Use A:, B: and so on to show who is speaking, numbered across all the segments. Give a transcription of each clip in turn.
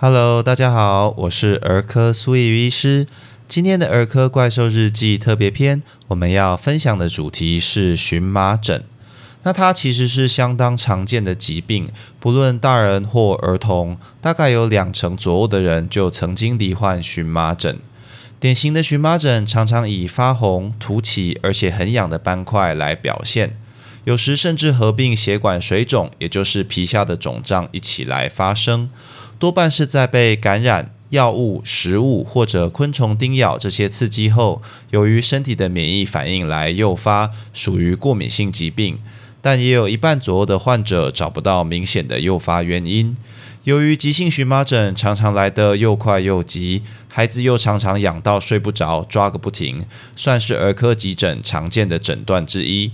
A: Hello，大家好，我是儿科苏叶医师。今天的儿科怪兽日记特别篇，我们要分享的主题是荨麻疹。那它其实是相当常见的疾病，不论大人或儿童，大概有两成左右的人就曾经罹患荨麻疹。典型的荨麻疹常常以发红、凸起而且很痒的斑块来表现，有时甚至合并血管水肿，也就是皮下的肿胀一起来发生。多半是在被感染、药物、食物或者昆虫叮咬这些刺激后，由于身体的免疫反应来诱发，属于过敏性疾病。但也有一半左右的患者找不到明显的诱发原因。由于急性荨麻疹常常来得又快又急，孩子又常常痒到睡不着、抓个不停，算是儿科急诊常见的诊断之一。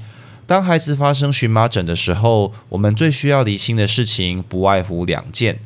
A: 当孩子发生荨麻疹的时候，我们最需要理清的事情不外乎两件。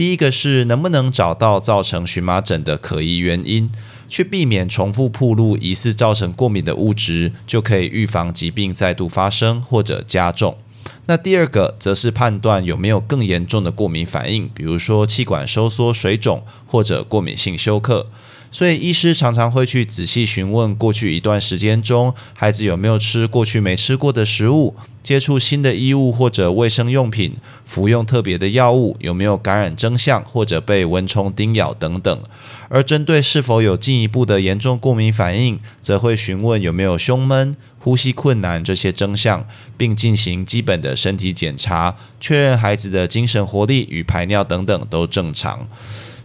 A: 第一个是能不能找到造成荨麻疹的可疑原因。去避免重复暴露疑似造成过敏的物质，就可以预防疾病再度发生或者加重。那第二个则是判断有没有更严重的过敏反应，比如说气管收缩、水肿或者过敏性休克。所以，医师常常会去仔细询问过去一段时间中孩子有没有吃过去没吃过的食物，接触新的衣物或者卫生用品，服用特别的药物，有没有感染征象或者被蚊虫叮咬等等。而针对是否有进一步的严重过敏反应，则会询问有没有胸闷、呼吸困难这些征象，并进行基本的身体检查，确认孩子的精神活力与排尿等等都正常。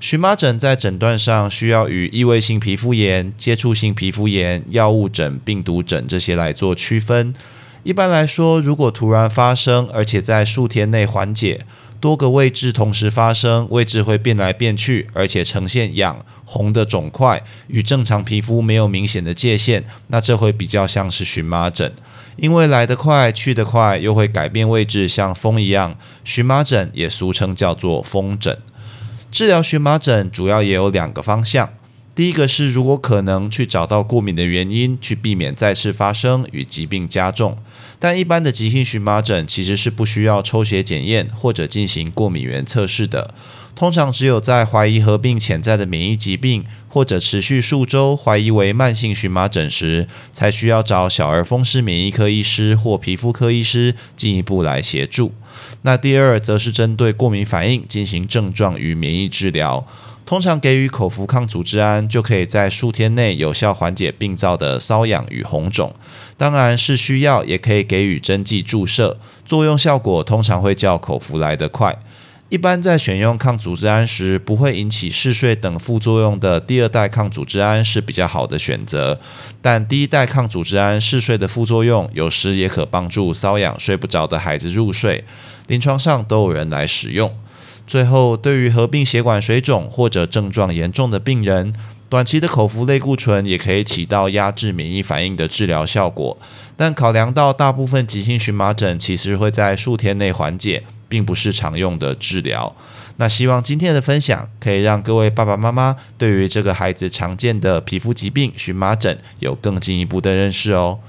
A: 荨麻疹在诊断上需要与异位性皮肤炎、接触性皮肤炎、药物疹、病毒疹这些来做区分。一般来说，如果突然发生，而且在数天内缓解，多个位置同时发生，位置会变来变去，而且呈现痒、红的肿块，与正常皮肤没有明显的界限，那这会比较像是荨麻疹。因为来得快、去得快，又会改变位置，像风一样，荨麻疹也俗称叫做风疹。治疗荨麻疹主要也有两个方向，第一个是如果可能去找到过敏的原因，去避免再次发生与疾病加重。但一般的急性荨麻疹其实是不需要抽血检验或者进行过敏原测试的，通常只有在怀疑合并潜在的免疫疾病或者持续数周怀疑为慢性荨麻疹时，才需要找小儿风湿免疫科医师或皮肤科医师进一步来协助。那第二则是针对过敏反应进行症状与免疫治疗，通常给予口服抗组织胺，就可以在数天内有效缓解病灶的瘙痒与红肿。当然是需要，也可以给予针剂注射，作用效果通常会较口服来得快。一般在选用抗组织胺时，不会引起嗜睡等副作用的第二代抗组织胺是比较好的选择。但第一代抗组织胺嗜睡的副作用，有时也可帮助瘙痒睡不着的孩子入睡。临床上都有人来使用。最后，对于合并血管水肿或者症状严重的病人，短期的口服类固醇也可以起到压制免疫反应的治疗效果。但考量到大部分急性荨麻疹其实会在数天内缓解。并不是常用的治疗。那希望今天的分享可以让各位爸爸妈妈对于这个孩子常见的皮肤疾病荨麻疹有更进一步的认识哦。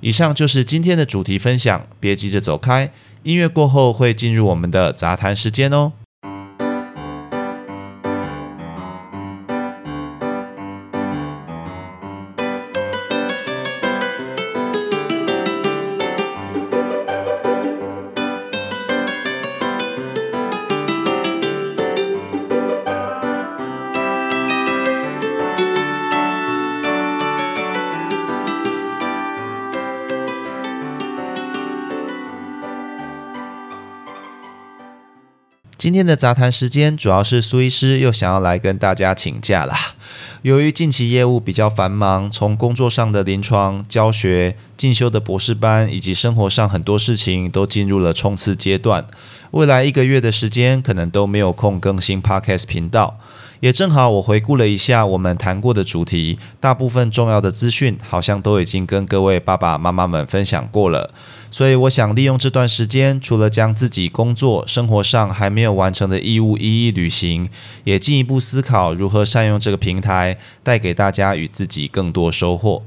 A: 以上就是今天的主题分享，别急着走开，音乐过后会进入我们的杂谈时间哦。今天的杂谈时间，主要是苏医师又想要来跟大家请假啦。由于近期业务比较繁忙，从工作上的临床教学、进修的博士班，以及生活上很多事情都进入了冲刺阶段。未来一个月的时间，可能都没有空更新 Podcast 频道。也正好，我回顾了一下我们谈过的主题，大部分重要的资讯好像都已经跟各位爸爸妈妈们分享过了。所以，我想利用这段时间，除了将自己工作、生活上还没有完成的义务一一履行，也进一步思考如何善用这个平台，带给大家与自己更多收获。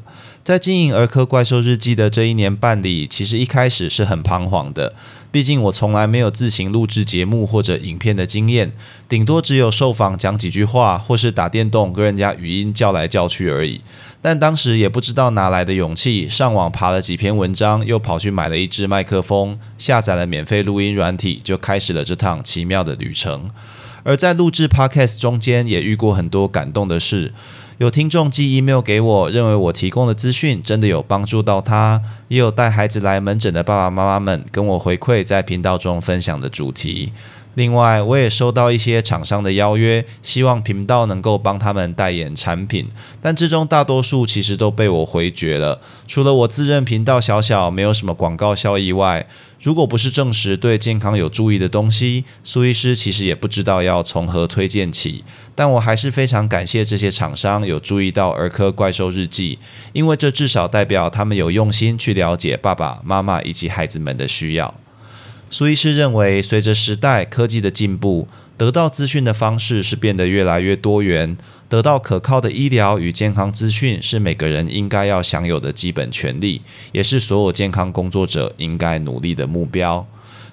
A: 在经营儿科怪兽日记的这一年半里，其实一开始是很彷徨的。毕竟我从来没有自行录制节目或者影片的经验，顶多只有受访讲几句话，或是打电动跟人家语音叫来叫去而已。但当时也不知道哪来的勇气，上网爬了几篇文章，又跑去买了一支麦克风，下载了免费录音软体，就开始了这趟奇妙的旅程。而在录制 Podcast 中间，也遇过很多感动的事。有听众寄 email 给我，认为我提供的资讯真的有帮助到他；也有带孩子来门诊的爸爸妈妈们跟我回馈在频道中分享的主题。另外，我也收到一些厂商的邀约，希望频道能够帮他们代言产品，但之中大多数其实都被我回绝了。除了我自认频道小小，没有什么广告效益外，如果不是证实对健康有注意的东西，苏医师其实也不知道要从何推荐起。但我还是非常感谢这些厂商有注意到儿科怪兽日记，因为这至少代表他们有用心去了解爸爸妈妈以及孩子们的需要。苏医师认为，随着时代科技的进步，得到资讯的方式是变得越来越多元。得到可靠的医疗与健康资讯是每个人应该要享有的基本权利，也是所有健康工作者应该努力的目标。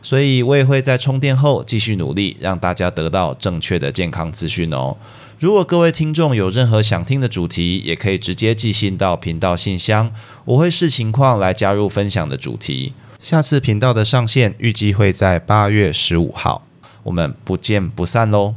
A: 所以，我也会在充电后继续努力，让大家得到正确的健康资讯哦。如果各位听众有任何想听的主题，也可以直接寄信到频道信箱，我会视情况来加入分享的主题。下次频道的上线预计会在八月十五号，我们不见不散喽！